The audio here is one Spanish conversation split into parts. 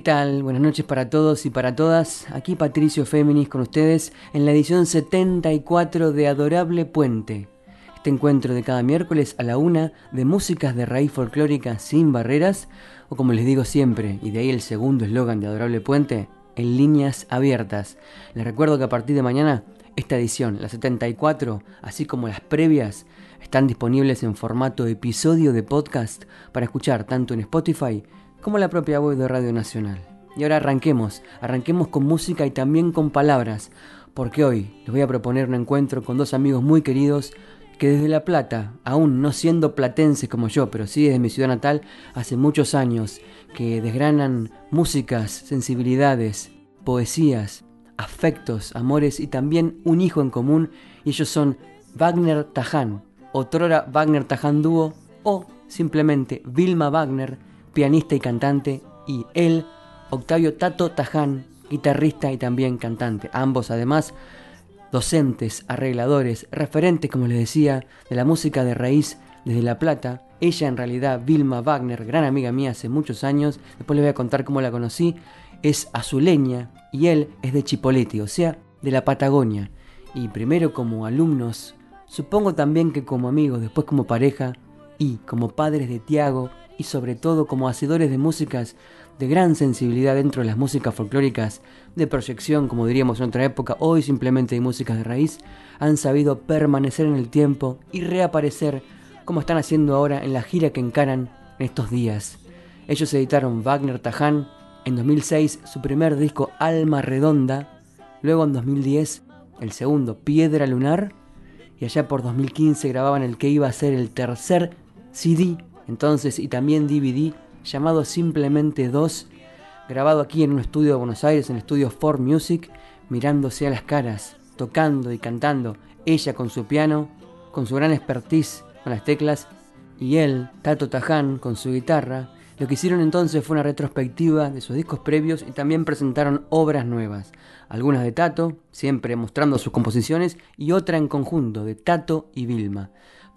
Tal? Buenas noches para todos y para todas. Aquí Patricio Féminis con ustedes en la edición 74 de Adorable Puente. Este encuentro de cada miércoles a la una de músicas de raíz folclórica sin barreras, o como les digo siempre, y de ahí el segundo eslogan de Adorable Puente, en líneas abiertas. Les recuerdo que a partir de mañana esta edición, la 74, así como las previas, están disponibles en formato episodio de podcast para escuchar tanto en Spotify como la propia voz de Radio Nacional. Y ahora arranquemos, arranquemos con música y también con palabras, porque hoy les voy a proponer un encuentro con dos amigos muy queridos que desde La Plata, aún no siendo platenses como yo, pero sí desde mi ciudad natal, hace muchos años, que desgranan músicas, sensibilidades, poesías, afectos, amores y también un hijo en común, y ellos son Wagner Taján, otrora Wagner Taján Dúo, o simplemente Vilma Wagner, pianista y cantante, y él, Octavio Tato Taján, guitarrista y también cantante. Ambos además docentes, arregladores, referentes, como les decía, de la música de raíz desde La Plata. Ella en realidad, Vilma Wagner, gran amiga mía hace muchos años, después les voy a contar cómo la conocí, es azuleña y él es de Chipoleti, o sea, de la Patagonia. Y primero como alumnos, supongo también que como amigos, después como pareja y como padres de Tiago y sobre todo como hacedores de músicas de gran sensibilidad dentro de las músicas folclóricas de proyección, como diríamos en otra época, hoy simplemente de músicas de raíz, han sabido permanecer en el tiempo y reaparecer como están haciendo ahora en la gira que encaran en estos días. Ellos editaron Wagner Taján en 2006 su primer disco Alma Redonda, luego en 2010 el segundo Piedra Lunar y allá por 2015 grababan el que iba a ser el tercer CD entonces y también DVD llamado simplemente 2, grabado aquí en un estudio de Buenos Aires, en el estudio For Music, mirándose a las caras, tocando y cantando, ella con su piano, con su gran expertise con las teclas, y él, Tato Taján, con su guitarra. Lo que hicieron entonces fue una retrospectiva de sus discos previos y también presentaron obras nuevas, algunas de Tato, siempre mostrando sus composiciones, y otra en conjunto de Tato y Vilma.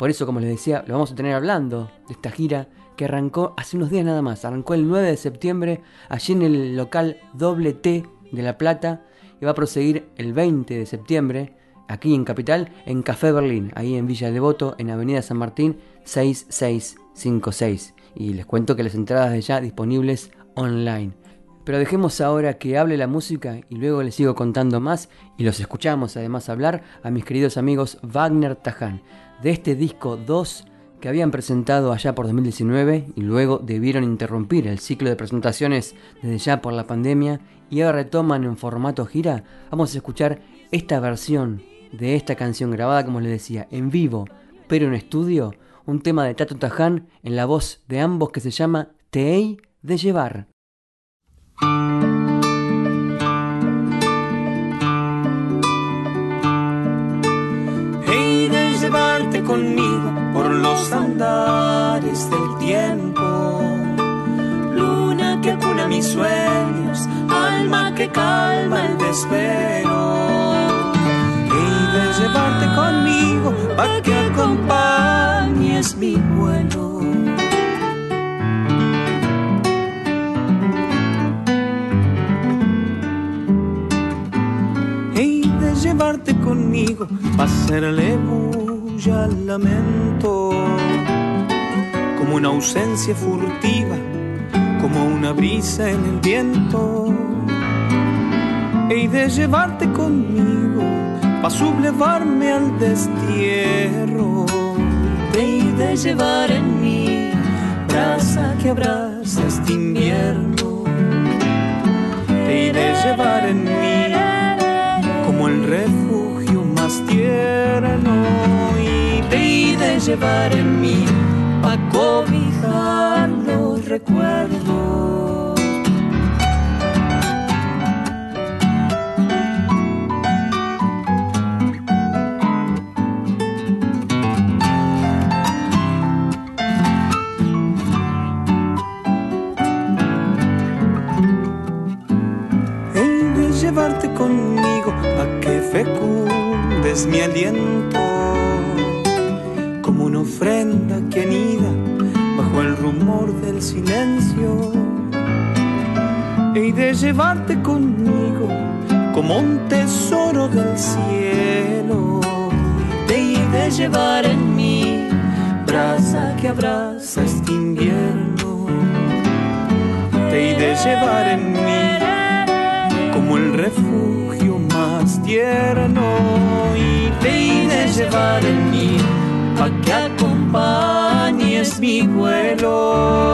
Por eso, como les decía, lo vamos a tener hablando de esta gira que arrancó hace unos días nada más. Arrancó el 9 de septiembre allí en el local Doble T de La Plata y va a proseguir el 20 de septiembre aquí en Capital en Café Berlín, ahí en Villa Devoto, en Avenida San Martín 6656. Y les cuento que las entradas de ya disponibles online. Pero dejemos ahora que hable la música y luego les sigo contando más y los escuchamos además hablar a mis queridos amigos Wagner Taján de este disco 2 que habían presentado allá por 2019 y luego debieron interrumpir el ciclo de presentaciones desde ya por la pandemia y ahora retoman en formato gira, vamos a escuchar esta versión de esta canción grabada, como les decía, en vivo, pero en estudio, un tema de Tato Taján en la voz de ambos que se llama Te de llevar. Por los andares del tiempo. Luna que cuna mis sueños, alma que calma el desespero. Y de llevarte conmigo para que acompañes mi vuelo. Y de llevarte conmigo para hacerle al lamento, como una ausencia furtiva, como una brisa en el viento. He de llevarte conmigo para sublevarme al destierro. He de llevar en mí brasa que abraza este invierno. He de llevar en mí como el refugio más tierno olvide llevar en mí a cobijar los recuerdos. He de llevarte conmigo a que fecundes mi aliento una ofrenda que anida bajo el rumor del silencio. He de llevarte conmigo como un tesoro del cielo. Te he de llevar en mi brasa que abraza este invierno. Te he de llevar en mí como el refugio más tierno. Y te he de llevar en mí para que acompañes mi vuelo.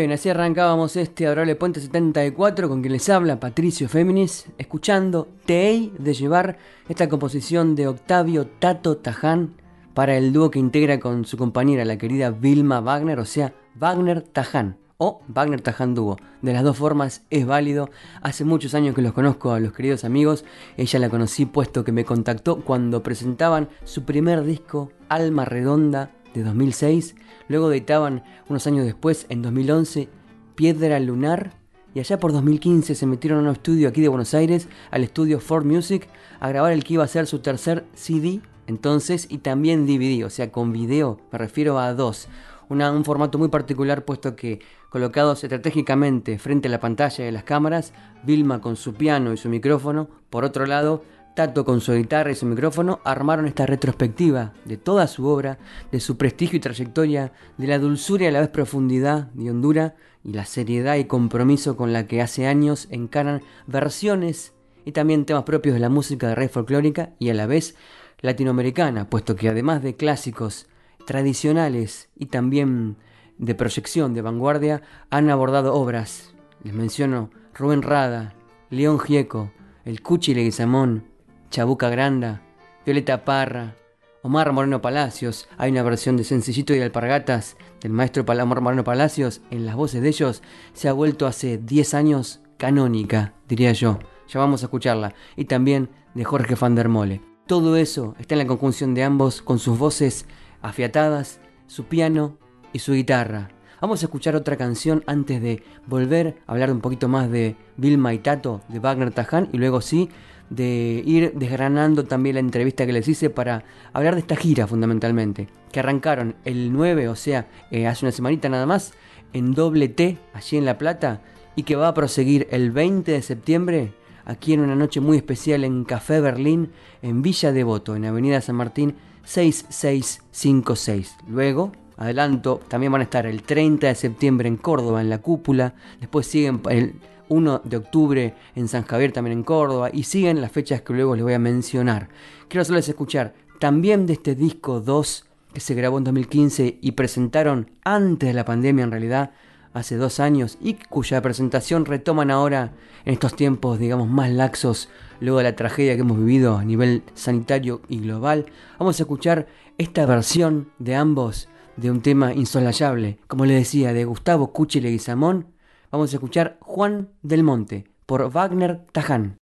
Bien, así arrancábamos este Adorable Puente 74 con quien les habla Patricio Féminis, escuchando Te de llevar esta composición de Octavio Tato Taján para el dúo que integra con su compañera, la querida Vilma Wagner, o sea, Wagner Taján o Wagner Taján Dúo. De las dos formas es válido. Hace muchos años que los conozco a los queridos amigos. Ella la conocí puesto que me contactó cuando presentaban su primer disco, Alma Redonda, de 2006 Luego editaban unos años después, en 2011, Piedra Lunar. Y allá por 2015 se metieron a un estudio aquí de Buenos Aires, al estudio Ford Music, a grabar el que iba a ser su tercer CD, entonces, y también DVD, o sea, con video, me refiero a dos. un formato muy particular puesto que colocados estratégicamente frente a la pantalla de las cámaras, Vilma con su piano y su micrófono, por otro lado, Tato con su guitarra y su micrófono armaron esta retrospectiva de toda su obra, de su prestigio y trayectoria, de la dulzura y a la vez profundidad y hondura y la seriedad y compromiso con la que hace años encaran versiones y también temas propios de la música de red folclórica y a la vez latinoamericana, puesto que además de clásicos tradicionales y también de proyección de vanguardia, han abordado obras. Les menciono Rubén Rada, León Gieco, El Cuchi Leguizamón, Chabuca Granda, Violeta Parra, Omar Moreno Palacios. Hay una versión de Sencillito y Alpargatas del maestro Omar Moreno Palacios. En las voces de ellos se ha vuelto hace 10 años canónica, diría yo. Ya vamos a escucharla. Y también de Jorge van der Mole. Todo eso está en la conjunción de ambos con sus voces afiatadas, su piano y su guitarra. Vamos a escuchar otra canción antes de volver a hablar un poquito más de Vilma y Tato, de Wagner Taján, y luego sí de ir desgranando también la entrevista que les hice para hablar de esta gira fundamentalmente, que arrancaron el 9, o sea, eh, hace una semanita nada más, en doble T, allí en La Plata, y que va a proseguir el 20 de septiembre, aquí en una noche muy especial en Café Berlín, en Villa Devoto, en Avenida San Martín 6656. Luego, adelanto, también van a estar el 30 de septiembre en Córdoba, en la cúpula, después siguen el 1 de octubre en San Javier, también en Córdoba, y siguen las fechas que luego les voy a mencionar. Quiero hacerles escuchar también de este disco 2 que se grabó en 2015 y presentaron antes de la pandemia en realidad, hace dos años, y cuya presentación retoman ahora en estos tiempos, digamos, más laxos, luego de la tragedia que hemos vivido a nivel sanitario y global. Vamos a escuchar esta versión de ambos de un tema insolayable, como les decía, de Gustavo Cuchi Leguizamón vamos a escuchar Juan del Monte por Wagner Taján.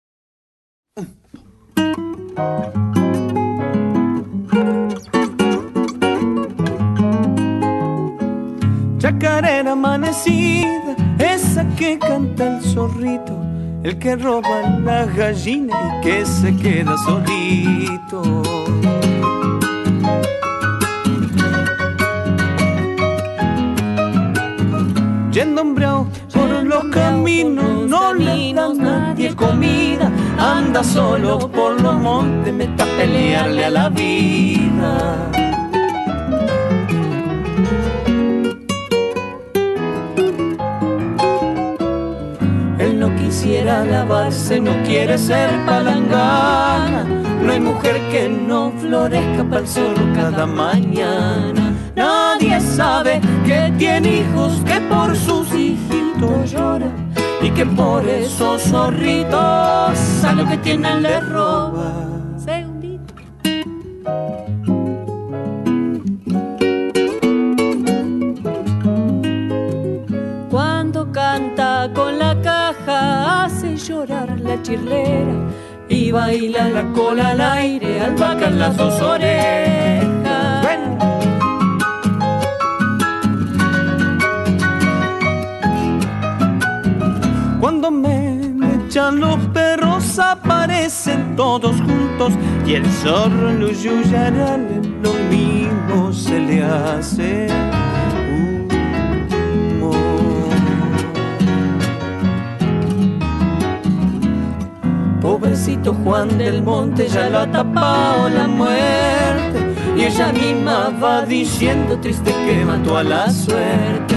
Chacarera amanecida, esa que canta el zorrito, el que roba la gallina y que se queda solito. Yendo hombreado los caminos, no le dan nadie comida. Anda solo por los montes, me está pelearle a la vida. Él no quisiera lavarse, no quiere ser palangana. No hay mujer que no florezca para el sol cada mañana. Nadie sabe que tiene hijos que por sus hijitos llora y que por esos zorritos a lo que tienen le roba. Cuando canta con la caja hace llorar la chirlera y baila la cola al aire al vacar las dos orejas. Cuando me echan los perros aparecen todos juntos y el zorro en los yuyarales lo mismo se le hace. Pobrecito Juan del Monte ya lo ha tapado la muerte y ella misma va diciendo triste que mató a la suerte.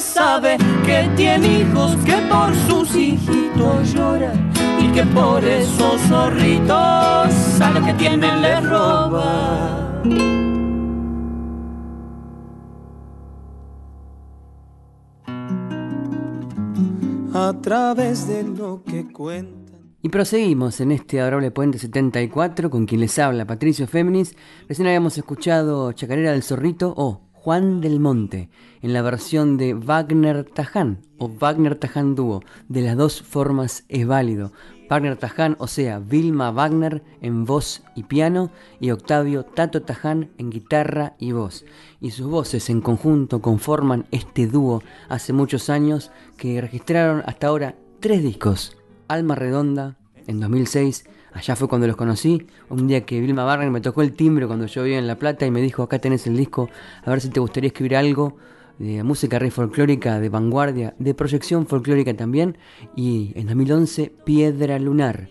Sabe que tiene hijos que por sus hijitos lloran y que por esos zorritos a lo que tienen le roba. A través de lo que cuentan. Y proseguimos en este adorable Puente 74 con quien les habla Patricio Féminis. Recién habíamos escuchado Chacarera del Zorrito o Juan del Monte, en la versión de Wagner Taján o Wagner Taján Dúo. De las dos formas es válido. Wagner Taján, o sea, Vilma Wagner en voz y piano, y Octavio Tato Taján en guitarra y voz. Y sus voces en conjunto conforman este dúo hace muchos años que registraron hasta ahora tres discos. Alma Redonda en 2006, Allá fue cuando los conocí, un día que Vilma Wagner me tocó el timbre cuando yo vivía en La Plata y me dijo, acá tenés el disco, a ver si te gustaría escribir algo de música rey folclórica, de vanguardia, de proyección folclórica también, y en 2011 Piedra Lunar.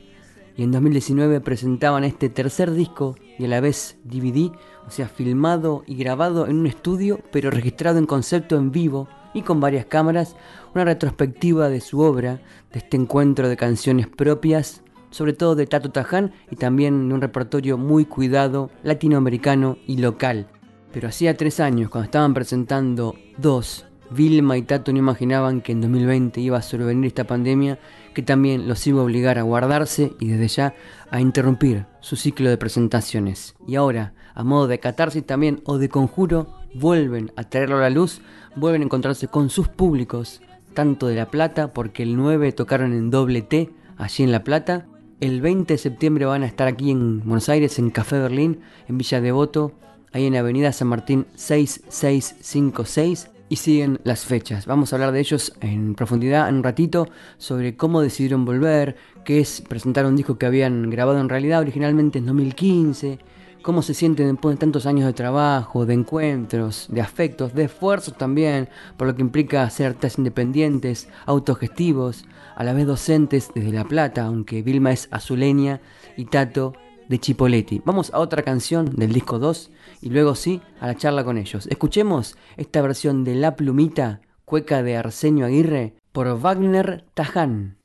Y en 2019 presentaban este tercer disco y a la vez DVD, o sea, filmado y grabado en un estudio, pero registrado en concepto en vivo y con varias cámaras, una retrospectiva de su obra, de este encuentro de canciones propias sobre todo de Tato Taján y también un repertorio muy cuidado latinoamericano y local. Pero hacía tres años, cuando estaban presentando dos, Vilma y Tato no imaginaban que en 2020 iba a sobrevenir esta pandemia que también los iba a obligar a guardarse y desde ya a interrumpir su ciclo de presentaciones. Y ahora, a modo de catarsis también o de conjuro, vuelven a traerlo a la luz, vuelven a encontrarse con sus públicos, tanto de La Plata, porque el 9 tocaron en doble T, allí en La Plata, el 20 de septiembre van a estar aquí en Buenos Aires, en Café Berlín, en Villa Devoto, ahí en Avenida San Martín 6656. Y siguen las fechas. Vamos a hablar de ellos en profundidad en un ratito sobre cómo decidieron volver, qué es presentar un disco que habían grabado en realidad originalmente en 2015, cómo se sienten después de tantos años de trabajo, de encuentros, de afectos, de esfuerzos también, por lo que implica ser artistas independientes, autogestivos, a la vez docentes desde La Plata, aunque Vilma es azuleña y Tato de Chipoletti. Vamos a otra canción del disco 2 y luego sí a la charla con ellos. Escuchemos esta versión de La Plumita, cueca de Arsenio Aguirre, por Wagner Taján.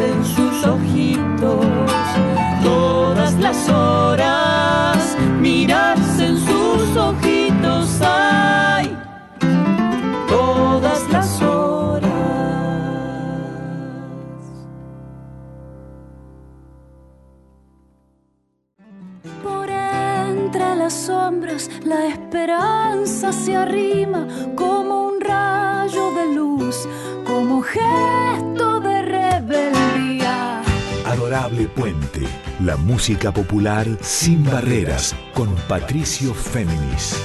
En sus ojitos todas las horas, mirarse en sus ojitos, ay, todas las horas. Por entre las sombras la esperanza se arrima como un rayo de luz, como gesto Puente, la música popular sin barreras, con Patricio Féminis.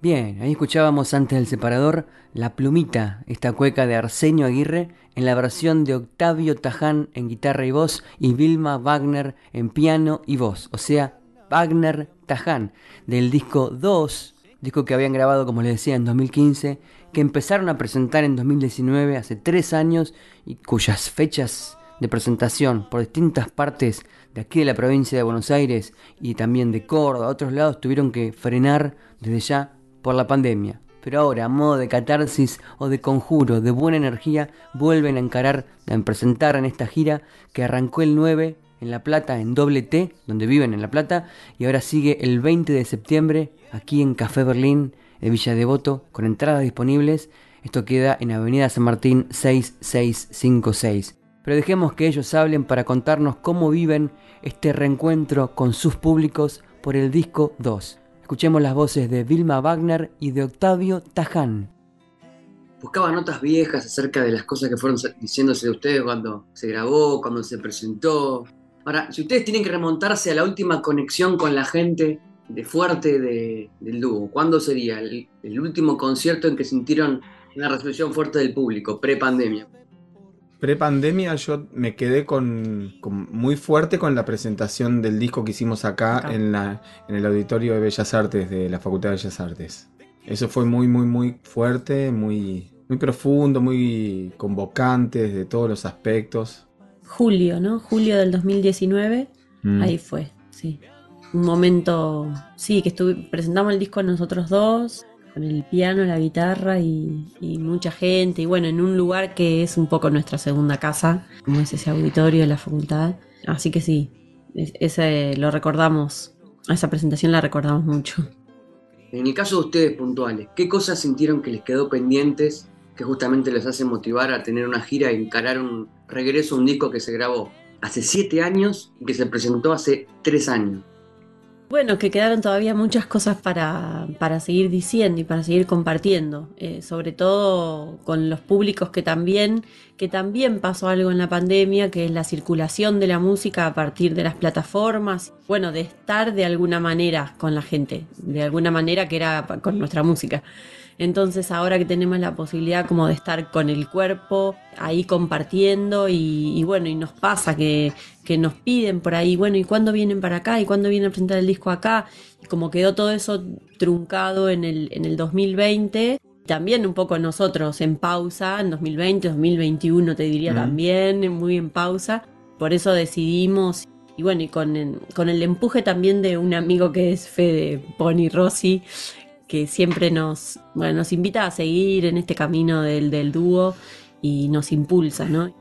Bien, ahí escuchábamos antes del separador La Plumita, esta cueca de Arsenio Aguirre, en la versión de Octavio Taján en guitarra y voz y Vilma Wagner en piano y voz, o sea, Wagner Taján, del disco 2, disco que habían grabado, como les decía, en 2015, que empezaron a presentar en 2019, hace tres años, y cuyas fechas de presentación por distintas partes de aquí de la provincia de Buenos Aires y también de Córdoba, otros lados, tuvieron que frenar desde ya por la pandemia. Pero ahora, a modo de catarsis o de conjuro, de buena energía, vuelven a encarar, a presentar en esta gira que arrancó el 9 en La Plata, en doble T, donde viven en La Plata, y ahora sigue el 20 de septiembre aquí en Café Berlín, de Villa Devoto, con entradas disponibles. Esto queda en Avenida San Martín 6656. Pero dejemos que ellos hablen para contarnos cómo viven este reencuentro con sus públicos por el disco 2. Escuchemos las voces de Vilma Wagner y de Octavio Taján. Buscaba notas viejas acerca de las cosas que fueron diciéndose de ustedes cuando se grabó, cuando se presentó. Ahora, si ustedes tienen que remontarse a la última conexión con la gente de fuerte de, del dúo, ¿cuándo sería el, el último concierto en que sintieron una resolución fuerte del público, pre-pandemia? Pre-pandemia yo me quedé con, con- muy fuerte con la presentación del disco que hicimos acá Acá. en, la, en el auditorio de Bellas Artes de la Facultad de Bellas Artes. Eso fue muy, muy, muy fuerte, muy, muy profundo, muy convocante desde todos los aspectos. Julio, ¿no? Julio del 2019, Mm. ahí fue, sí. Un momento, sí, que estuve, presentamos el disco nosotros dos, con el piano, la guitarra y, mucha gente, y bueno, en un lugar que es un poco nuestra segunda casa, como es ese auditorio de la facultad. Así que sí, es- ese lo recordamos, esa presentación la recordamos mucho. En el caso de ustedes puntuales, ¿qué cosas sintieron que les quedó pendientes que justamente les hace motivar a tener una gira y encarar un regreso a un disco que se grabó hace siete años y que se presentó hace tres años? Bueno, que quedaron todavía muchas cosas para, para seguir diciendo y para seguir compartiendo, eh, sobre todo con los públicos que también, que también pasó algo en la pandemia, que es la circulación de la música a partir de las plataformas, bueno, de estar de alguna manera con la gente, de alguna manera que era con nuestra música. Entonces ahora que tenemos la posibilidad como de estar con el cuerpo ahí compartiendo y, y bueno, y nos pasa que, que nos piden por ahí, bueno, ¿y cuándo vienen para acá? ¿Y cuándo vienen a presentar el disco acá? Y como quedó todo eso truncado en el, en el 2020, también un poco nosotros en pausa, en 2020, 2021 te diría también, muy en pausa. Por eso decidimos, y bueno, y con, el- con el empuje también de un amigo que es Fede Pony Rossi, que siempre nos, bueno, nos invita a seguir en este camino del, del dúo y nos impulsa, ¿no?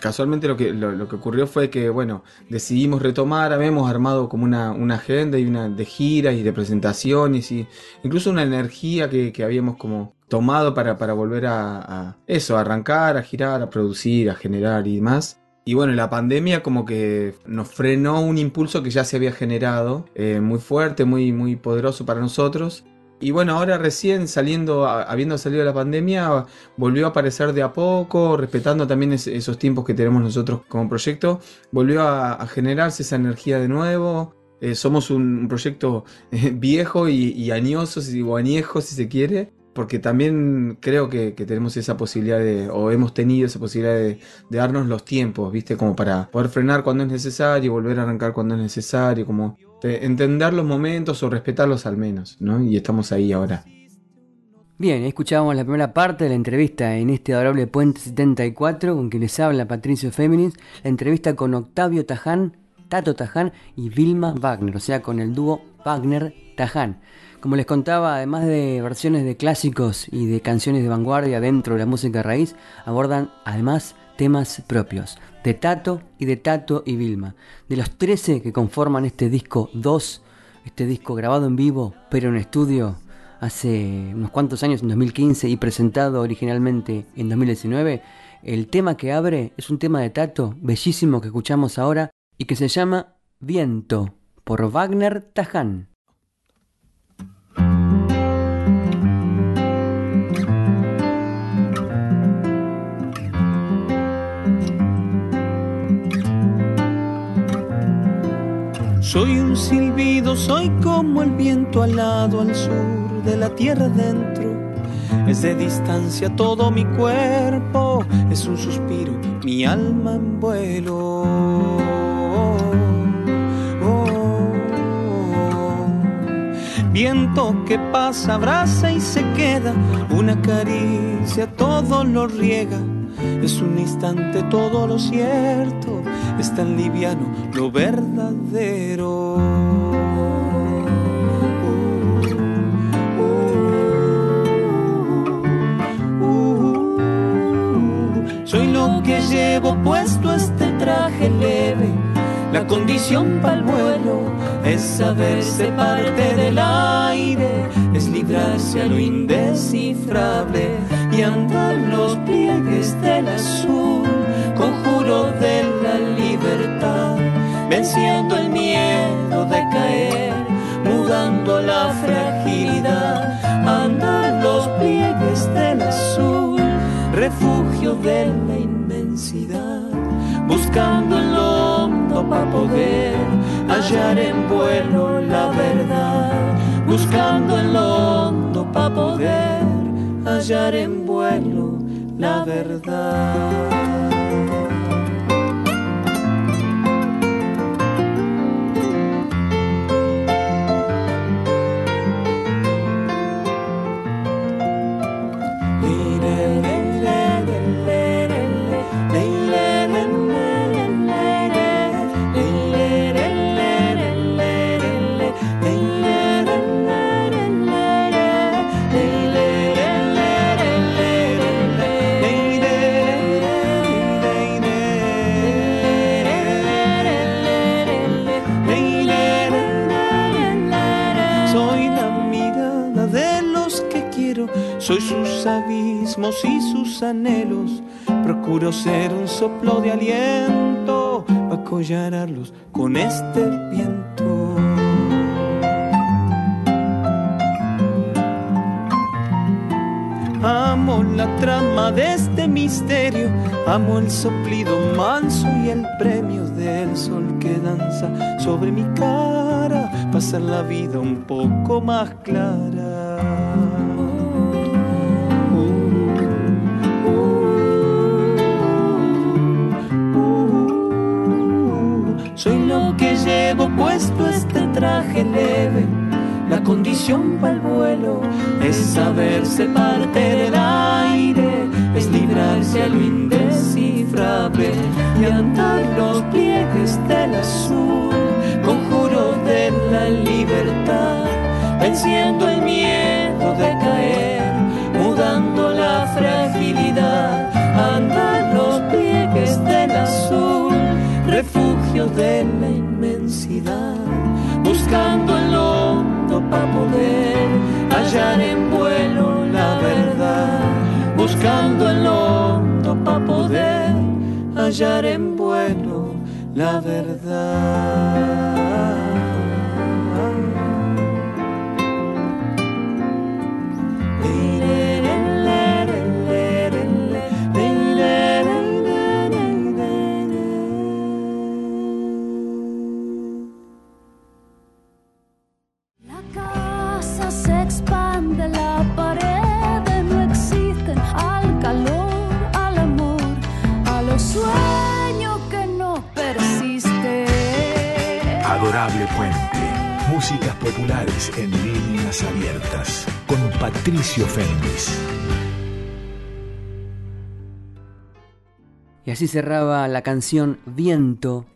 Casualmente lo que, lo, que ocurrió fue que, bueno, decidimos retomar, habíamos armado como una, una agenda y una de giras y de presentaciones y incluso una energía que, que habíamos como tomado para, para volver a, eso, arrancar, a girar, a producir, a generar y demás. Y bueno, la pandemia como que nos frenó un impulso que ya se había generado, eh, muy fuerte, muy, muy poderoso para nosotros. Y bueno, ahora recién saliendo, habiendo salido la pandemia, volvió a aparecer de a poco, respetando también es- esos tiempos que tenemos nosotros como proyecto, volvió a, generarse esa energía de nuevo. Eh, somos un, proyecto eh, viejo y, y si- o añejo si se quiere, porque también creo que, tenemos esa posibilidad de, o hemos tenido esa posibilidad de, darnos los tiempos, ¿viste? Como para poder frenar cuando es necesario, volver a arrancar cuando es necesario, como entender los momentos o respetarlos al menos, ¿no? Y estamos ahí ahora. Bien, escuchábamos la primera parte de la entrevista en este adorable Puente 74, con quien les habla Patricio Féminis, la entrevista con Octavio Taján, Tato Taján y Vilma Wagner, o sea, con el dúo Wagner-Taján. Como les contaba, además de versiones de clásicos y de canciones de vanguardia dentro de la música raíz, abordan además temas propios de Tato y de Tato y Vilma. De los 13 que conforman este disco 2, este disco grabado en vivo, pero en estudio hace unos cuantos años, en 2015, y presentado originalmente en 2019, el tema que abre es un tema de Tato bellísimo que escuchamos ahora y que se llama Viento por Wagner Taján. Soy un silbido, soy como el viento alado al sur de la tierra dentro. Es de distancia todo mi cuerpo, es un suspiro, mi alma en vuelo. Viento que pasa, abraza y se queda, una caricia todo lo riega. Es un instante todo lo cierto, es tan liviano lo verdadero. soy lo que llevo puesto este traje leve, la condición para el vuelo es saberse parte del aire, es librarse a lo indescifrable y andar los pliegues del azul, conjuro de venciendo el miedo de caer, mudando la fragilidad, andar los pliegues del azul, refugio de la inmensidad, buscando el hondo para poder hallar en vuelo la verdad, buscando el hondo para poder hallar en vuelo la verdad. Anhelos. Procuro ser un soplo de aliento para con este viento. Amo la trama de este misterio, amo el soplido manso y el premio del sol que danza sobre mi cara, pasar la vida un poco más clara. Leve. La condición para el vuelo es saberse parte del aire, es librarse a lo indescifrable y andar los pliegues del azul, conjuro de la libertad, venciendo el miedo de la inmensidad, buscando el hondo para poder hallar en vuelo la verdad, buscando el hondo para poder hallar en vuelo la verdad. Músicas populares en líneas abiertas. Con Patricio Fénix. Y así cerraba la canción Viento,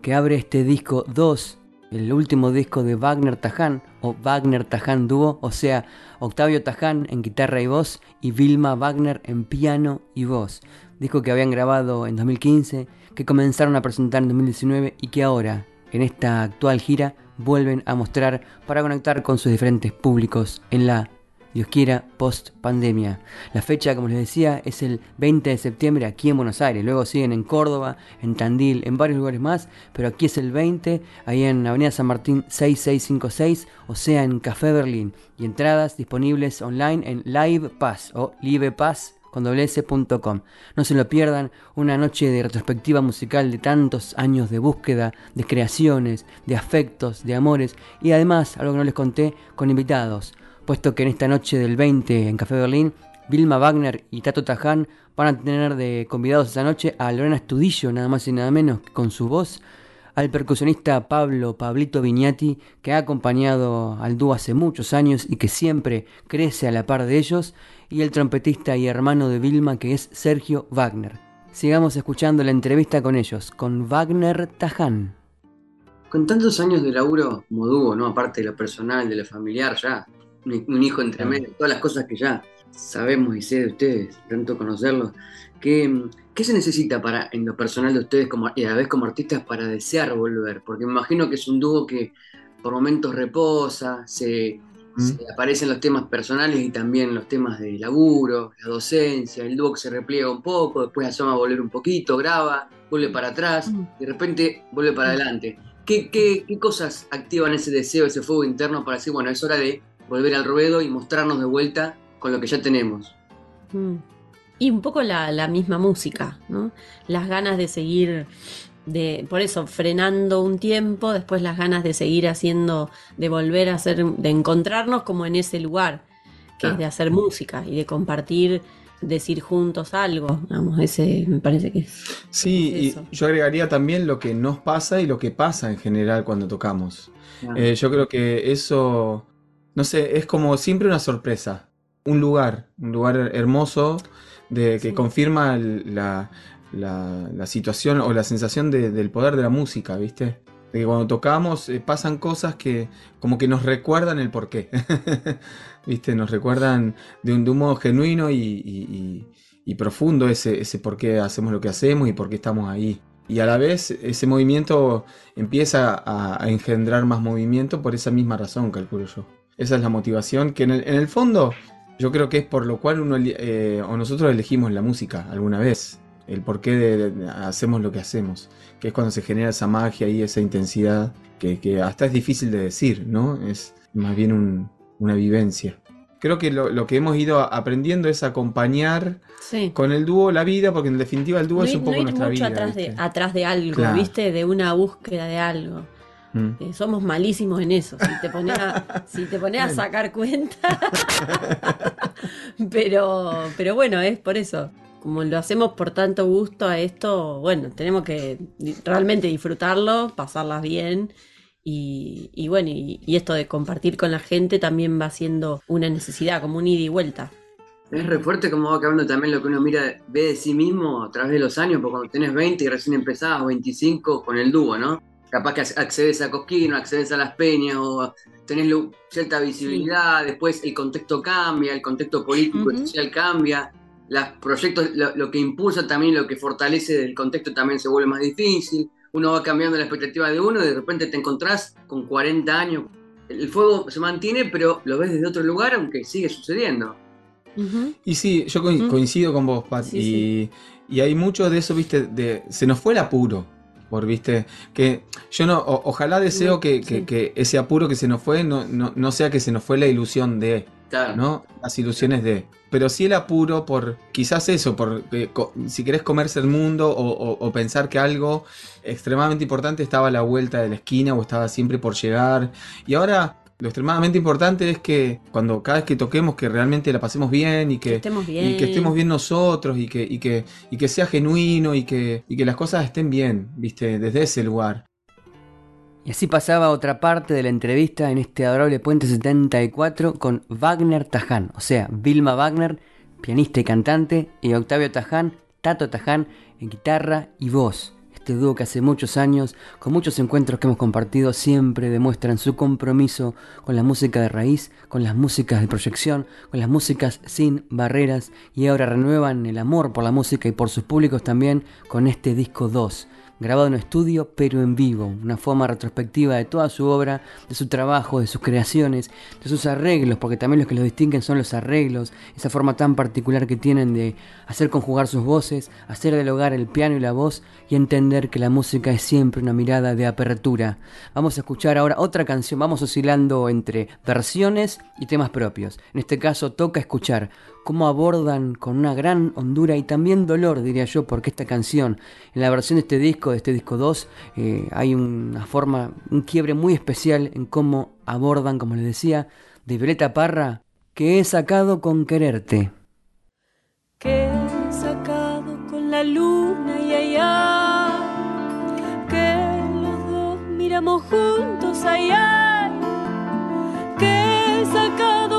que abre este disco 2, el último disco de Wagner Taján, o Wagner Taján Dúo, o sea, Octavio Taján en guitarra y voz y Vilma Wagner en piano y voz. Disco que habían grabado en 2015, que comenzaron a presentar en 2019 y que ahora, en esta actual gira, vuelven a mostrar para conectar con sus diferentes públicos en la Dios quiera, post pandemia. La fecha, como les decía, es el 20 de septiembre aquí en Buenos Aires. Luego siguen en Córdoba, en Tandil, en varios lugares más, pero aquí es el 20, ahí en Avenida San Martín 6656, o sea, en Café Berlín. Y entradas disponibles online en Live Pass o Live Pass No se lo pierdan, una noche de retrospectiva musical de tantos años de búsqueda, de creaciones, de afectos, de amores y además, algo que no les conté, con invitados puesto que en esta noche del 20 en Café Berlín, Vilma Wagner y Tato Taján van a tener de convidados esa noche a Lorena Estudillo, nada más y nada menos, con su voz, al percusionista Pablo Pablito Viñati, que ha acompañado al dúo hace muchos años y que siempre crece a la par de ellos, y el trompetista y hermano de Vilma, que es Sergio Wagner. Sigamos escuchando la entrevista con ellos, con Wagner Taján. Con tantos años de laburo como dúo, ¿no? Aparte de lo personal, de lo familiar, ya un hijo entre medio, todas las cosas que ya sabemos y sé de ustedes, tanto conocerlos. ¿Qué, ¿Qué, se necesita para, en lo personal de ustedes como, y a la vez como artistas para desear volver? Porque me imagino que es un dúo que por momentos reposa, se, aparecen los temas personales y también los temas de laburo, la docencia, el dúo que se repliega un poco, después asoma a volver un poquito, graba, vuelve para atrás, y de repente vuelve para adelante. ¿Qué, qué, qué cosas activan ese deseo, ese fuego interno para decir, bueno, es hora de volver al ruedo y mostrarnos de vuelta con lo que ya tenemos. Y un poco la, misma música, ¿no? Las ganas de seguir, de, por eso, frenando un tiempo, después las ganas de seguir haciendo, de volver a hacer, de encontrarnos como en ese lugar, que es de hacer música y de compartir decir juntos algo, vamos, ese me parece que es. Sí, y yo agregaría también lo que nos pasa y lo que pasa en general cuando tocamos. Eh, yo creo que eso no sé, es como siempre una sorpresa. Un lugar, un lugar hermoso de, que confirma la, situación o la sensación del poder de la música, ¿viste? De que cuando tocamos eh, pasan cosas que como que nos recuerdan el porqué. ¿Viste? Nos recuerdan de un, modo genuino y, profundo ese, ese por qué hacemos lo que hacemos y por qué estamos ahí. Y a la vez ese movimiento empieza a engendrar más movimiento por esa misma razón, calculo yo. Esa es la motivación que en el, fondo yo creo que es por lo cual uno eh, o nosotros elegimos la música alguna vez. El por qué hacemos lo que hacemos. Que es cuando se genera esa magia y esa intensidad que, hasta es difícil de decir, ¿no? Es más bien una vivencia. Creo que lo, que hemos ido aprendiendo es acompañar con el dúo la vida, porque en definitiva el dúo es un poco nuestra vida. Atrás de, atrás de algo, ¿viste? De una búsqueda de algo. Mm. Eh, somos malísimos en eso, si te pones a, si te pones a sacar cuenta. pero, pero bueno, es por eso. Como lo hacemos por tanto gusto a esto, bueno, tenemos que realmente disfrutarlo, pasarlas bien. Y, bueno, y, esto de compartir con la gente también va siendo una necesidad, como un ida y vuelta. Es re fuerte como va cambiando también lo que uno mira, ve de sí mismo a través de los años, porque cuando tenés 20 y recién empezás, 25 con el dúo, ¿no? capaz que accedes a Cosquín accedes a Las Peñas o tenés cierta visibilidad, después el contexto cambia, el contexto político y social cambia, los proyectos, lo, que impulsa también, lo que fortalece el contexto también se vuelve más difícil, uno va cambiando la expectativa de uno y de repente te encontrás con 40 años, el fuego se mantiene, pero lo ves desde otro lugar, aunque sigue sucediendo. Y sí, yo coincido con vos, Pat, y, y, hay mucho de eso, viste, de, se nos fue el apuro por, viste, que yo no, ojalá deseo que, ese apuro que se nos fue no, no, sea que se nos fue la ilusión de, ¿no? Las ilusiones de. Pero sí el apuro por, quizás eso, por si querés comerse el mundo o, pensar que algo extremadamente importante estaba a la vuelta de la esquina o estaba siempre por llegar. Y ahora lo extremadamente importante es que cuando cada vez que toquemos que realmente la pasemos bien y que, estemos bien, y que estemos bien nosotros y que, y que, y que sea genuino y que, y que las cosas estén bien, viste, desde ese lugar. Y así pasaba otra parte de la entrevista en este adorable Puente 74 con Wagner Taján, o sea, Vilma Wagner, pianista y cantante, y Octavio Taján, Tato Taján, en guitarra y voz. Este dúo que hace muchos años, con muchos encuentros que hemos compartido, siempre demuestran su compromiso con la música de raíz, con las músicas de proyección, con las músicas sin barreras, y ahora renuevan el amor por la música y por sus públicos también con este disco 2 grabado en estudio pero en vivo, una forma retrospectiva de toda su obra, de su trabajo, de sus creaciones, de sus arreglos, porque también los que los distinguen son los arreglos, esa forma tan particular que tienen de hacer conjugar sus voces, hacer del hogar el piano y la voz y entender que la música es siempre una mirada de apertura. Vamos a escuchar ahora otra canción, vamos oscilando entre versiones y temas propios. En este caso toca escuchar cómo abordan con una gran hondura y también dolor, diría yo, porque esta canción, en la versión de este disco, de este disco 2, eh, hay una forma, un quiebre muy especial en cómo abordan, como les decía, de Violeta Parra, que he sacado con quererte. Que he sacado con la luna y allá, que los dos miramos juntos allá, que he sacado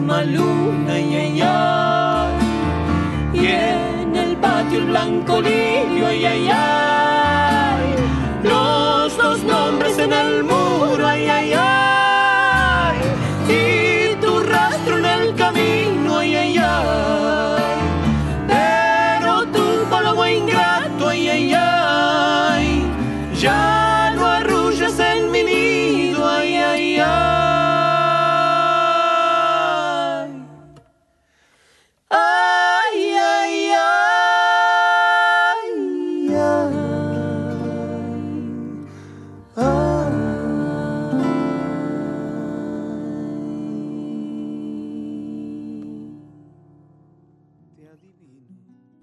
luna y ella y en el patio el blanco lirio ay ay los dos nombres en el muro ay ay ay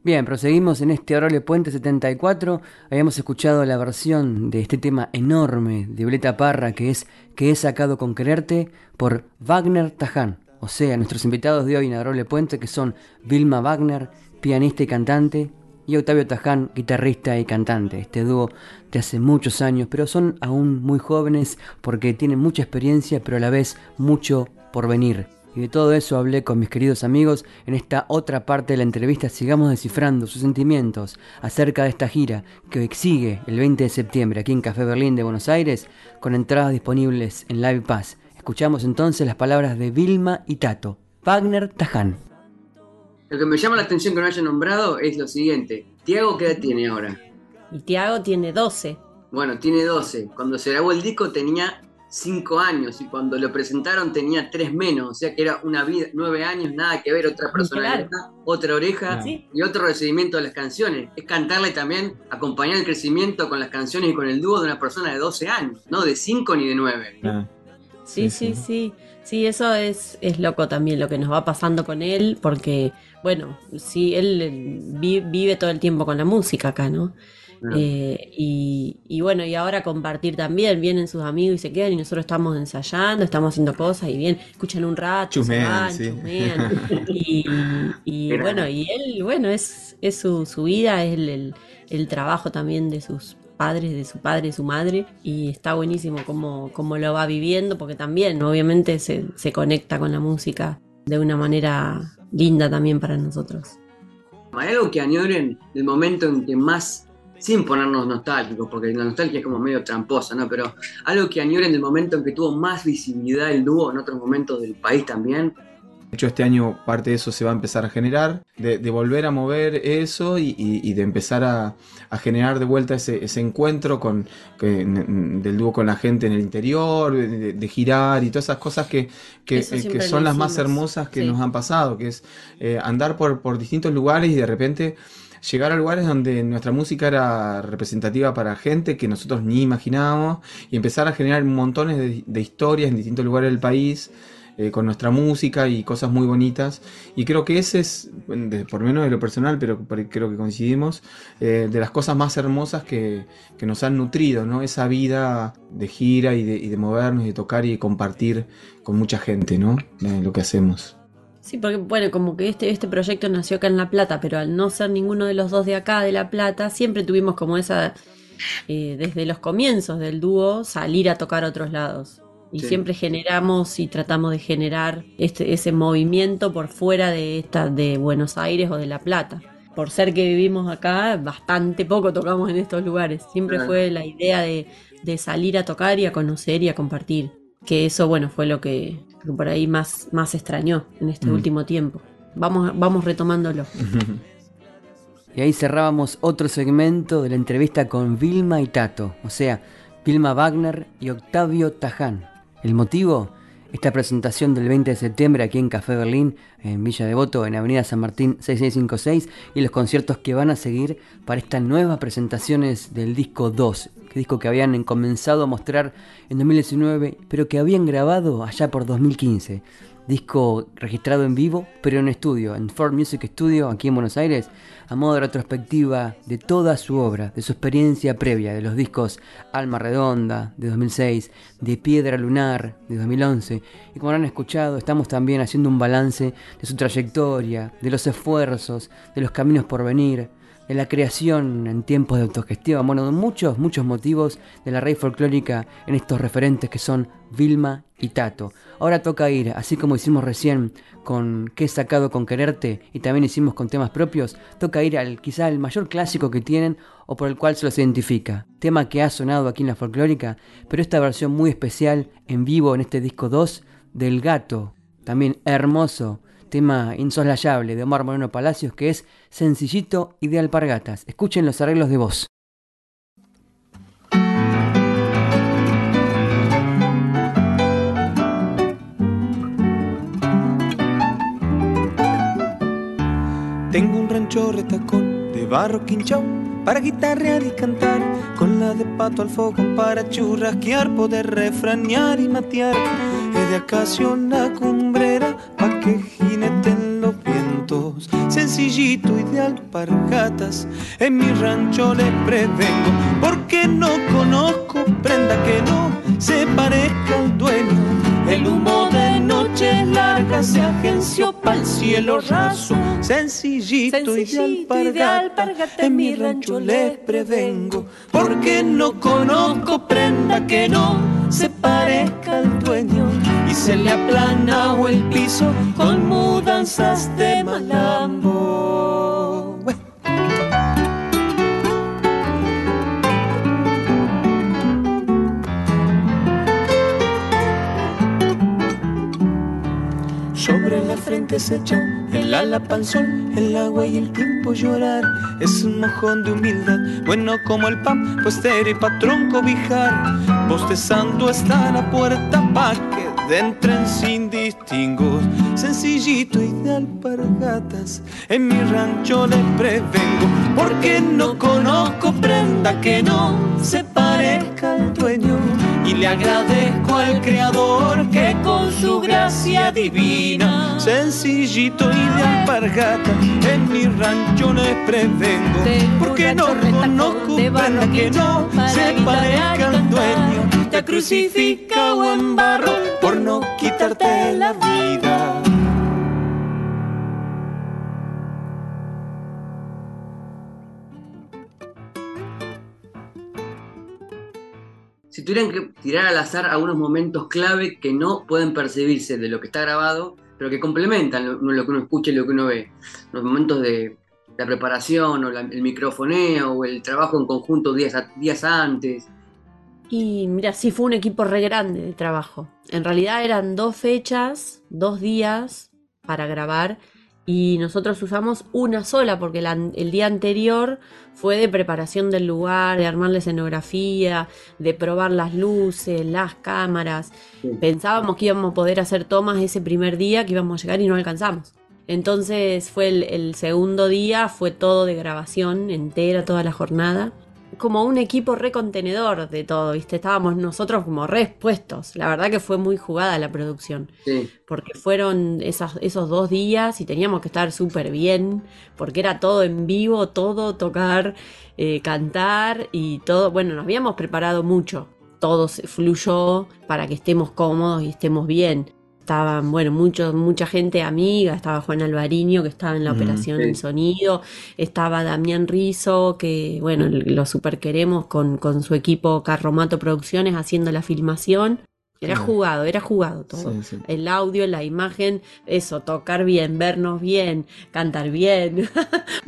Bien, proseguimos en este Orole Puente 74. Habíamos escuchado la versión de este tema enorme de Violeta Parra que es Que he sacado con quererte por Wagner Taján. O sea, nuestros invitados de hoy en Adorable Puente que son Vilma Wagner, pianista y cantante, y Octavio Taján, guitarrista y cantante. Este dúo de hace muchos años, pero son aún muy jóvenes porque tienen mucha experiencia, pero a la vez mucho por venir. Y de todo eso hablé con mis queridos amigos en esta otra parte de la entrevista. Sigamos descifrando sus sentimientos acerca de esta gira que hoy sigue el 20 de septiembre aquí en Café Berlín de Buenos Aires con entradas disponibles en Live Pass. Escuchamos entonces las palabras de Vilma y Tato, Wagner Taján. Lo que me llama la atención que no haya nombrado es lo siguiente. Tiago, ¿qué edad tiene ahora? Y Tiago tiene 12. Bueno, tiene 12. Cuando se grabó el disco tenía cinco años y cuando lo presentaron tenía tres menos, o sea que era una vida, nueve años, nada que ver, otra personalidad, otra oreja y otro recibimiento de las canciones. Es cantarle también, acompañar el crecimiento con las canciones y con el dúo de una persona de 12 años, no de cinco ni de nueve. Sí, sí, sí, sí. eso es, es loco también lo que nos va pasando con él, porque, bueno, sí, él vive todo el tiempo con la música acá, ¿no? Eh, y, bueno, y ahora compartir también, vienen sus amigos y se quedan y nosotros estamos ensayando, estamos haciendo cosas y bien, escuchan un rato, chumean, y, bueno, y él, bueno, es, es su, su vida, es el, el, trabajo también de sus padres, de su padre, de su madre, y está buenísimo cómo, cómo lo va viviendo, porque también obviamente se, se conecta con la música de una manera linda también para nosotros. ¿Hay algo que añoren el momento en que más sin ponernos nostálgicos, porque la nostalgia es como medio tramposa, ¿no? Pero algo que añoren del momento en que tuvo más visibilidad el dúo en otros momentos del país también. De hecho, este año parte de eso se va a empezar a generar, de, volver a mover eso y, de empezar a, generar de vuelta ese, encuentro con, del dúo con la gente en el interior, de, girar y todas esas cosas que, que, eh, son las más hermosas que nos han pasado, que es eh, andar por, por distintos lugares y de repente llegar a lugares donde nuestra música era representativa para gente que nosotros ni imaginábamos y empezar a generar montones de, historias en distintos lugares del país eh, con nuestra música y cosas muy bonitas. Y creo que ese es, por menos de lo personal, pero creo que coincidimos, eh, de las cosas más hermosas que, nos han nutrido, ¿no? Esa vida de gira y de, y de movernos y de tocar y de compartir con mucha gente, ¿no? Lo que hacemos. Sí, porque bueno, como que este, este proyecto nació acá en La Plata, pero al no ser ninguno de los dos de acá, de La Plata, siempre tuvimos como esa, eh, desde los comienzos del dúo, salir a tocar a otros lados. Y siempre generamos y tratamos de generar este, ese movimiento por fuera de, esta, de Buenos Aires o de La Plata. Por ser que vivimos acá, bastante poco tocamos en estos lugares. Siempre fue la idea de, de salir a tocar y a conocer y a compartir. Que eso, bueno, fue lo que, que por ahí más, más extrañó en este último tiempo. Vamos, vamos retomándolo. Y ahí cerrábamos otro segmento de la entrevista con Vilma y Tato, o sea, Vilma Wagner y Octavio Taján. ¿El motivo? Esta presentación del 20 de septiembre aquí en Café Berlín, en Villa Devoto, en Avenida San Martín 6656, y los conciertos que van a seguir para estas nuevas presentaciones del disco 2, disco que habían comenzado a mostrar en 2019, pero que habían grabado allá por 2015. Disco registrado en vivo, pero en estudio, en Ford Music Studio, aquí en Buenos Aires, a modo de retrospectiva de toda su obra, de su experiencia previa, de los discos Alma Redonda, de 2006, de Piedra Lunar, de 2011. Y como han escuchado, estamos también haciendo un balance de su trayectoria, de los esfuerzos, de los caminos por venir, de la creación en tiempos de autogestión, bueno, muchos, muchos motivos de la raíz folclórica en estos referentes que son Vilma y Tato. Ahora toca ir, así como hicimos recién con Qué sacado con quererte y también hicimos con temas propios, toca ir al quizá el mayor clásico que tienen o por el cual se los identifica. Tema que ha sonado aquí en la folclórica, pero esta versión muy especial en vivo en este disco 2 del gato, también hermoso tema insoslayable de Omar Moreno Palacios que es sencillito y de alpargatas. Escuchen los arreglos de voz. Tengo un rancho retacón de barro quinchao para guitarrear y cantar, con la de pato al fogón para churrasquear, poder refranear y matear, y de acacio una cumbrera pa' que jineten los vientos, sencillito y de alpargatas, en mi rancho le prevengo, porque no conozco prenda que no se parezca al dueño, el humo de noche larga se agenció pa'l cielo raso, sencillito, y de alpargatas, en mi rancho les prevengo, porque no conozco prenda que no se parezca al dueño y se le aplana o el piso con mudanzas de malambo. Sobre la frente se echó el ala panzón, el agua y el tiempo llorar. Es un mojón de humildad, bueno como el pan, pues y patrón cobijar. Bostezando está la puerta pa' entren sin distingos. Sencillito y de alpargatas, en mi rancho les prevengo, porque no conozco prenda que no se parezca al dueño y le agradezco al Creador que con su gracia divina, sencillito y de alpargata, en mi rancho les prevengo, porque no conozco banda que no se parezca al dueño, te crucifica o en barro por no quitarte la vida. si tuvieran que tirar al azar algunos momentos clave que no pueden percibirse de lo que está grabado, pero que complementan lo, que uno escucha y lo que uno ve, los momentos de la preparación o el microfoneo o el trabajo en conjunto días antes. Y mira, sí fue un equipo re grande de trabajo. En realidad eran dos fechas, dos días para grabar y nosotros usamos una sola porque el día anterior fue de preparación del lugar, de armar la escenografía, de probar las luces, las cámaras. Pensábamos que íbamos a poder hacer tomas ese primer día, que íbamos a llegar y no alcanzamos. Entonces fue el segundo día, fue todo de grabación entera, toda la jornada como un equipo recontenedor de todo, ¿viste? Estábamos nosotros como re expuestos. La verdad que fue muy jugada la producción. Sí. Porque fueron esos dos días y teníamos que estar súper bien, porque era todo en vivo, todo tocar, eh, cantar y todo. Bueno, nos habíamos preparado mucho. Todo fluyó para que estemos cómodos y estemos bien estaban, bueno, mucho, mucha gente amiga, estaba Juan Alvariño, que estaba en la operación del sonido, estaba Damián Rizo, que, bueno, lo super queremos con, con su equipo Carromato Producciones haciendo la filmación. Era jugado, era jugado todo. El audio, la imagen, eso, tocar bien, vernos bien, cantar bien.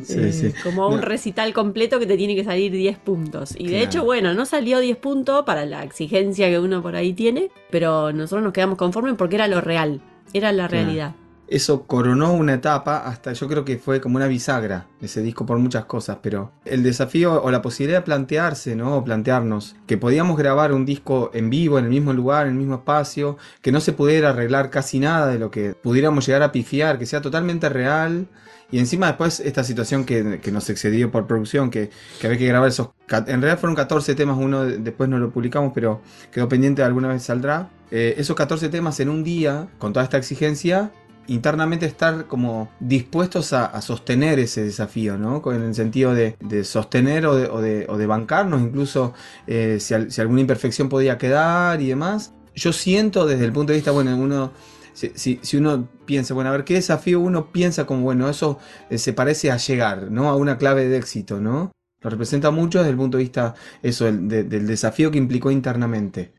Eh, como un recital completo que te tiene que salir 10 puntos. Y de hecho, bueno, no salió 10 puntos para la exigencia que uno por ahí tiene, pero nosotros nos quedamos conformes porque era lo real, era la realidad eso coronó una etapa, hasta yo creo que fue como una bisagra ese disco por muchas cosas, pero el desafío o la posibilidad de plantearse, ¿no? O plantearnos que podíamos grabar un disco en vivo, en el mismo lugar, en el mismo espacio, que no se pudiera arreglar casi nada de lo que pudiéramos llegar a pifiar, que sea totalmente real. Y encima después esta situación que, nos excedió por producción, que, había que grabar esos... En realidad fueron 14 temas, uno después no lo publicamos, pero quedó pendiente, alguna vez saldrá. Eh, esos 14 temas en un día, con toda esta exigencia, internamente estar como dispuestos a, sostener ese desafío, ¿no? En el sentido de, sostener o de, bancarnos, incluso eh, si, alguna imperfección podía quedar y demás. Yo siento desde el punto de vista, bueno, uno... Si, uno piensa, bueno, a ver, ¿qué desafío uno piensa como, bueno, eso eh, se parece a llegar, ¿no? A una clave de éxito, ¿no? Lo representa mucho desde el punto de vista, eso, del desafío que implicó internamente.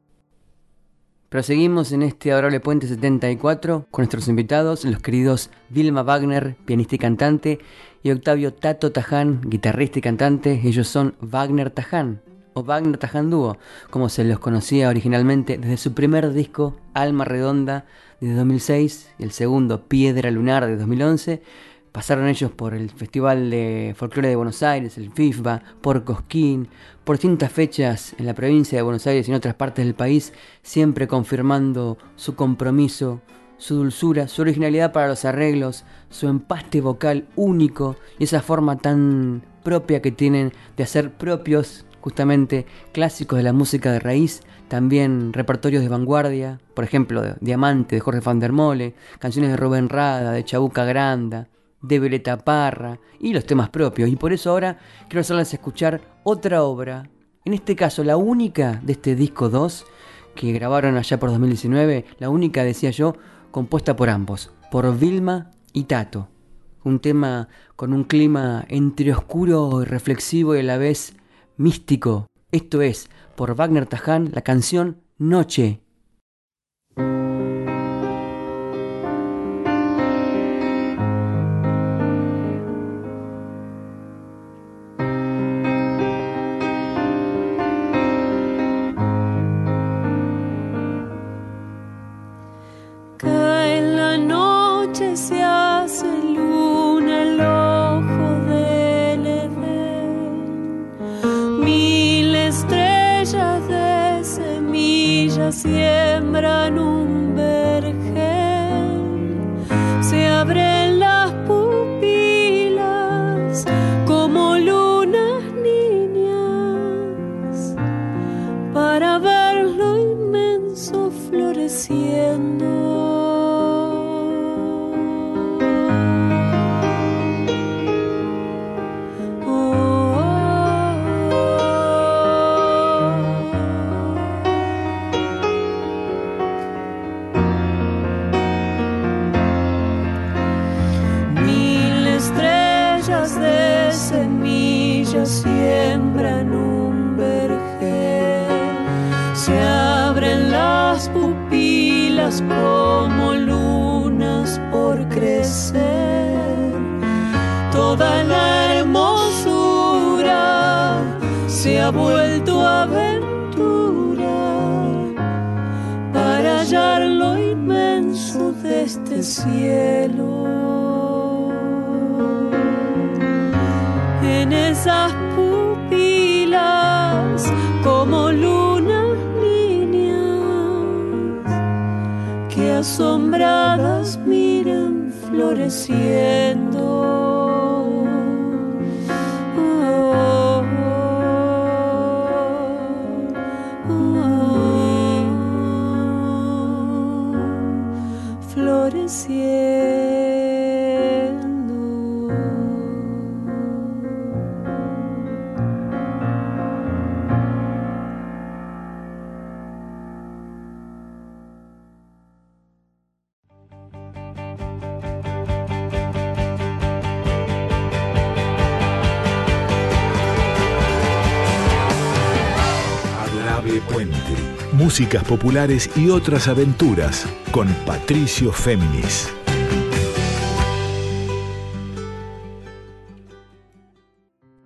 Proseguimos en este Adorable Puente 74 con nuestros invitados, los queridos Vilma Wagner, pianista y cantante, y Octavio Tato Taján, guitarrista y cantante. Ellos son Wagner Taján, o Wagner Taján Dúo, como se los conocía originalmente desde su primer disco, Alma Redonda, de 2006, y el segundo, Piedra Lunar, de 2011 Pasaron ellos por el Festival de Folclore de Buenos Aires, el FIFBA, por Cosquín, por distintas fechas en la provincia de Buenos Aires y en otras partes del país, siempre confirmando su compromiso, su dulzura, su originalidad para los arreglos, su empaste vocal único y esa forma tan propia que tienen de hacer propios justamente clásicos de la música de raíz, también repertorios de vanguardia, por ejemplo, Diamante de Jorge van der Mole, canciones de Rubén Rada, de Chabuca Granda, de Beleta Parra y los temas propios. Y por eso ahora quiero hacerles escuchar otra obra, en este caso la única de este disco 2 que grabaron allá por 2019, la única, decía yo, compuesta por ambos, por Vilma y Tato. Un tema con un clima entre oscuro y reflexivo y a la vez místico. Esto es, por Wagner Taján, la canción Noche como lunas por crecer. Toda la hermosura se ha vuelto aventura para hallar lo inmenso de este cielo. En esas pupilas como lunas asombradas miran floreciendo. Oh, músicas populares y otras aventuras con Patricio Féminis.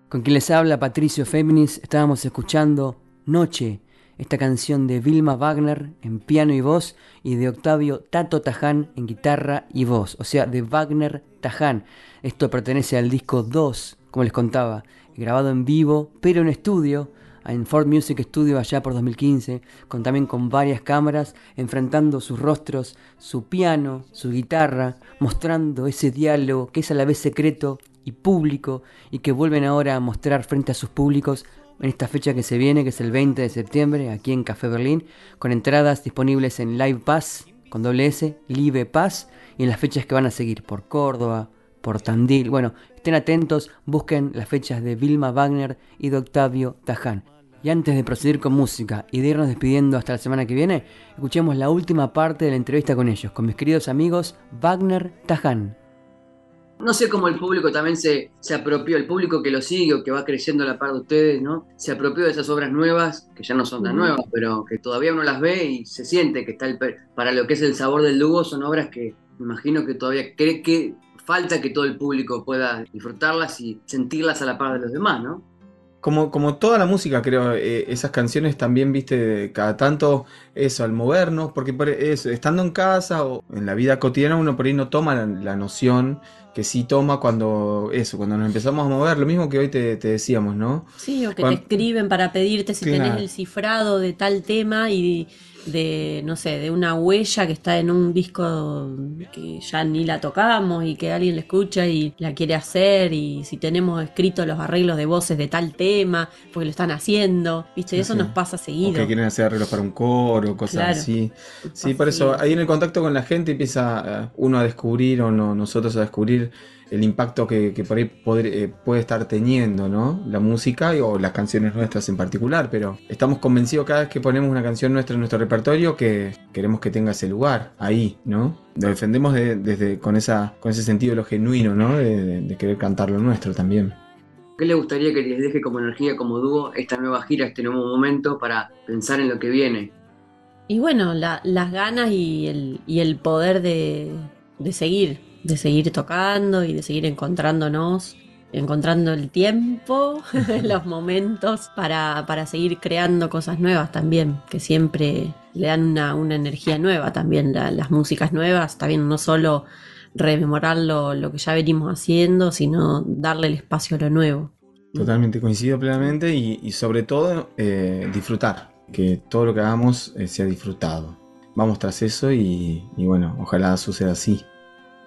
Con quien les habla Patricio Féminis, estábamos escuchando Noche, esta canción de Vilma Wagner en piano y voz y de Octavio Tato Taján en guitarra y voz, o sea, de Wagner Taján. Esto pertenece al disco 2, como les contaba, grabado en vivo, pero en estudio, en Ford Music Studio allá por 2015, con, también con varias cámaras, enfrentando sus rostros, su piano, su guitarra, mostrando ese diálogo que es a la vez secreto y público y que vuelven ahora a mostrar frente a sus públicos en esta fecha que se viene, que es el 20 de septiembre, aquí en Café Berlín, con entradas disponibles en Live Pass, con doble S, Live Pass, y en las fechas que van a seguir por Córdoba, por Tandil. Bueno, estén atentos, busquen las fechas de Vilma Wagner y de Octavio Taján. Y antes de proceder con música y de irnos despidiendo hasta la semana que viene, escuchemos la última parte de la entrevista con ellos, con mis queridos amigos Wagner Taján. No sé cómo el público también se, se apropió, el público que lo sigue o que va creciendo a la par de ustedes, ¿no? Se apropió de esas obras nuevas, que ya no son tan nuevas, pero que todavía uno las ve y se siente que está el, para lo que es el sabor del Lugo, son obras que me imagino que todavía cree que falta que todo el público pueda disfrutarlas y sentirlas a la par de los demás, ¿no? Como, como toda la música, creo, eh, esas canciones también, viste, cada tanto eso, al movernos, porque eso, estando en casa o en la vida cotidiana uno por ahí no toma la, noción que sí toma cuando eso, cuando nos empezamos a mover, lo mismo que hoy te, decíamos, ¿no? Sí, o que te escriben para pedirte si tenés el cifrado de tal tema y de, no sé, de una huella que está en un disco que ya ni la tocamos y que alguien la escucha y la quiere hacer y si tenemos escritos los arreglos de voces de tal tema, porque lo están haciendo, ¿viste? eso nos pasa seguido. que quieren hacer arreglos para un coro, cosas así. Sí, por eso ahí en el contacto con la gente empieza eh, uno a descubrir o no, nosotros a descubrir el impacto que, por ahí eh, puede estar teniendo, ¿no? La música o las canciones nuestras en particular, pero estamos convencidos cada vez que ponemos una canción nuestra en nuestro repertorio que queremos que tenga ese lugar ahí, ¿no? Lo defendemos desde con, esa, con ese sentido de lo genuino, ¿no? De, querer cantar lo nuestro también. ¿Qué le gustaría que les deje como energía, como dúo, esta nueva gira, este nuevo momento para pensar en lo que viene? Y bueno, las ganas y el, y el poder de, de seguir, de seguir tocando y de seguir encontrándonos, encontrando el tiempo, los momentos para, para, seguir creando cosas nuevas también, que siempre le dan una, una energía nueva también, las músicas nuevas, también no solo rememorar lo, que ya venimos haciendo, sino darle el espacio a lo nuevo. Totalmente coincido plenamente y, sobre todo eh, disfrutar, que todo lo que hagamos eh, sea disfrutado. Vamos tras eso y bueno, ojalá suceda así.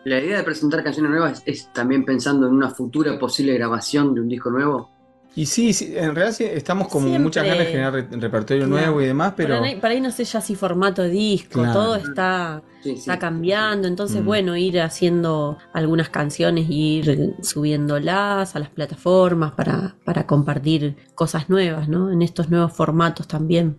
La idea de presentar canciones nuevas es también pensando en una futura posible grabación de un disco nuevo. Y sí, sí, en realidad sí, estamos con Siempre. muchas ganas de generar re- repertorio Claro. nuevo y demás, pero Para, ahí, para ahí no sé ya si formato de disco, Claro. todo está, Sí, sí. está cambiando, entonces Mm. bueno, ir haciendo algunas canciones y ir subiéndolas a las plataformas para, para compartir cosas nuevas, ¿no? En estos nuevos formatos también.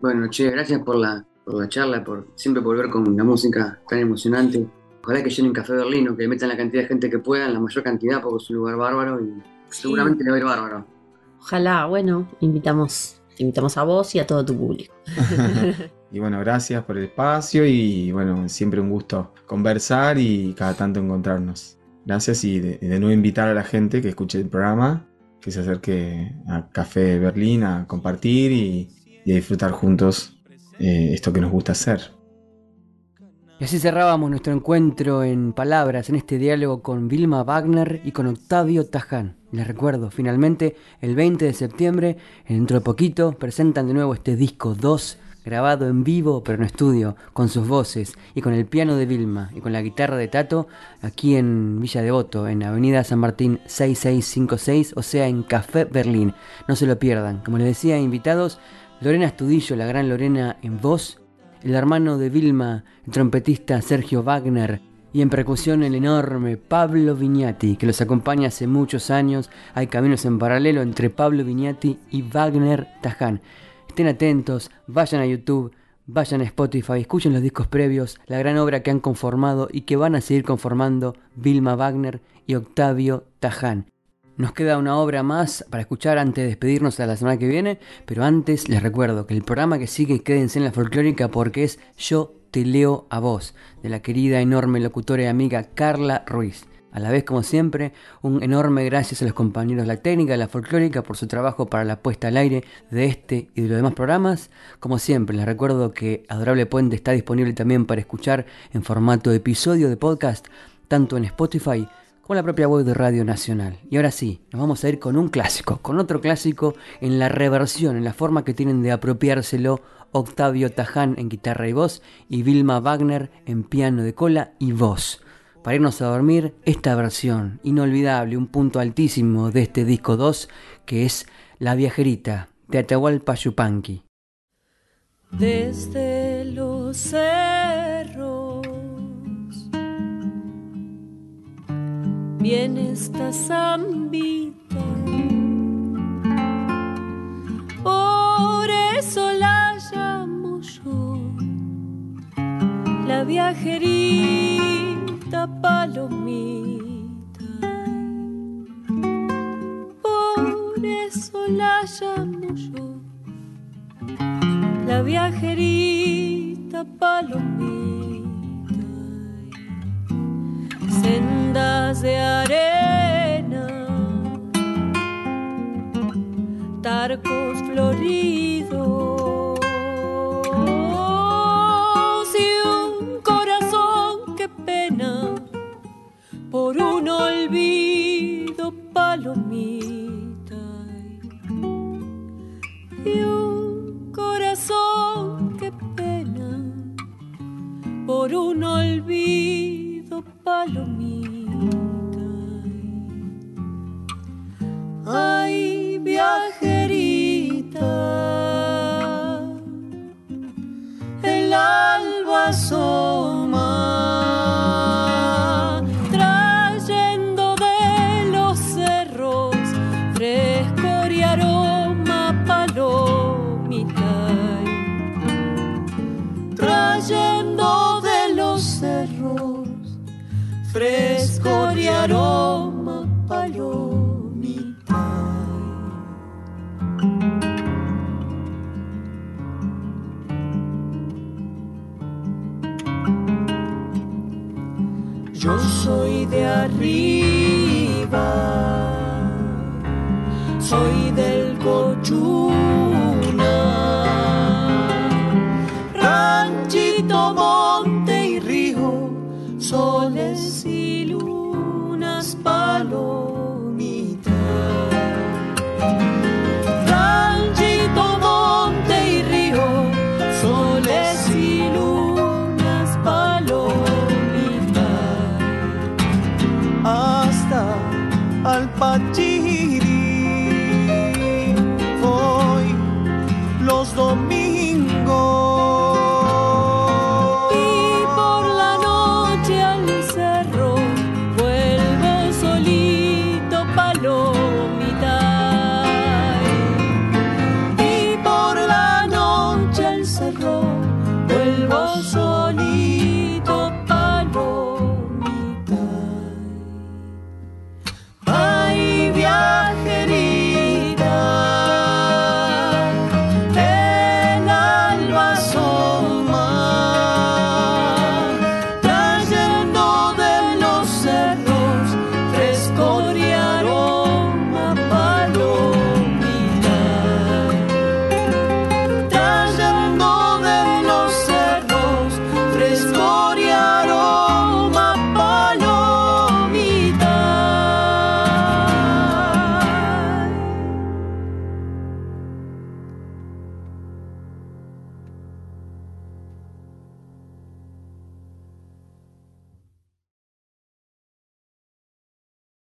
Bueno, che, gracias por la, por la charla, por siempre volver con la música tan emocionante. Ojalá que llenen Café Berlino, que metan la cantidad de gente que puedan, la mayor cantidad, porque es un lugar bárbaro y seguramente le va a ir bárbaro. Ojalá, bueno, invitamos, te invitamos a vos y a todo tu público. y bueno, gracias por el espacio y bueno, siempre un gusto conversar y cada tanto encontrarnos. Gracias y de, de nuevo invitar a la gente que escuche el programa, que se acerque a Café Berlín a compartir y, y a disfrutar juntos eh, esto que nos gusta hacer. Y así cerrábamos nuestro encuentro en palabras, en este diálogo con Vilma Wagner y con Octavio Taján. Les recuerdo, finalmente, el 20 de septiembre, dentro de poquito, presentan de nuevo este disco 2, grabado en vivo, pero en estudio, con sus voces y con el piano de Vilma y con la guitarra de Tato, aquí en Villa Devoto, en Avenida San Martín 6656, o sea, en Café Berlín. No se lo pierdan. Como les decía, invitados, Lorena Estudillo, la gran Lorena en voz, el hermano de Vilma, el trompetista Sergio Wagner, y en percusión el enorme Pablo Vignati, que los acompaña hace muchos años. Hay caminos en paralelo entre Pablo Vignati y Wagner Taján. Estén atentos, vayan a YouTube, vayan a Spotify, escuchen los discos previos, la gran obra que han conformado y que van a seguir conformando Vilma Wagner y Octavio Taján. Nos queda una obra más para escuchar antes de despedirnos a la semana que viene, pero antes les recuerdo que el programa que sigue quédense en la folclórica porque es Yo te leo a vos, de la querida enorme locutora y amiga Carla Ruiz. A la vez, como siempre, un enorme gracias a los compañeros de la técnica de la folclórica por su trabajo para la puesta al aire de este y de los demás programas. Como siempre, les recuerdo que Adorable Puente está disponible también para escuchar en formato de episodio de podcast, tanto en Spotify como en la propia web de Radio Nacional. Y ahora sí, nos vamos a ir con un clásico, con otro clásico en la reversión, en la forma que tienen de apropiárselo Octavio Taján en guitarra y voz y Vilma Wagner en piano de cola y voz. Para irnos a dormir, esta versión inolvidable, un punto altísimo de este disco 2, que es La Viajerita de Atahualpa Yupanqui. Desde los cerros viene esta zambita. Por eso la llamo yo, la viajerita palomita. Por eso la llamo yo la viajerita palomita. Sendas de arena, tarcos floridos soy del cochú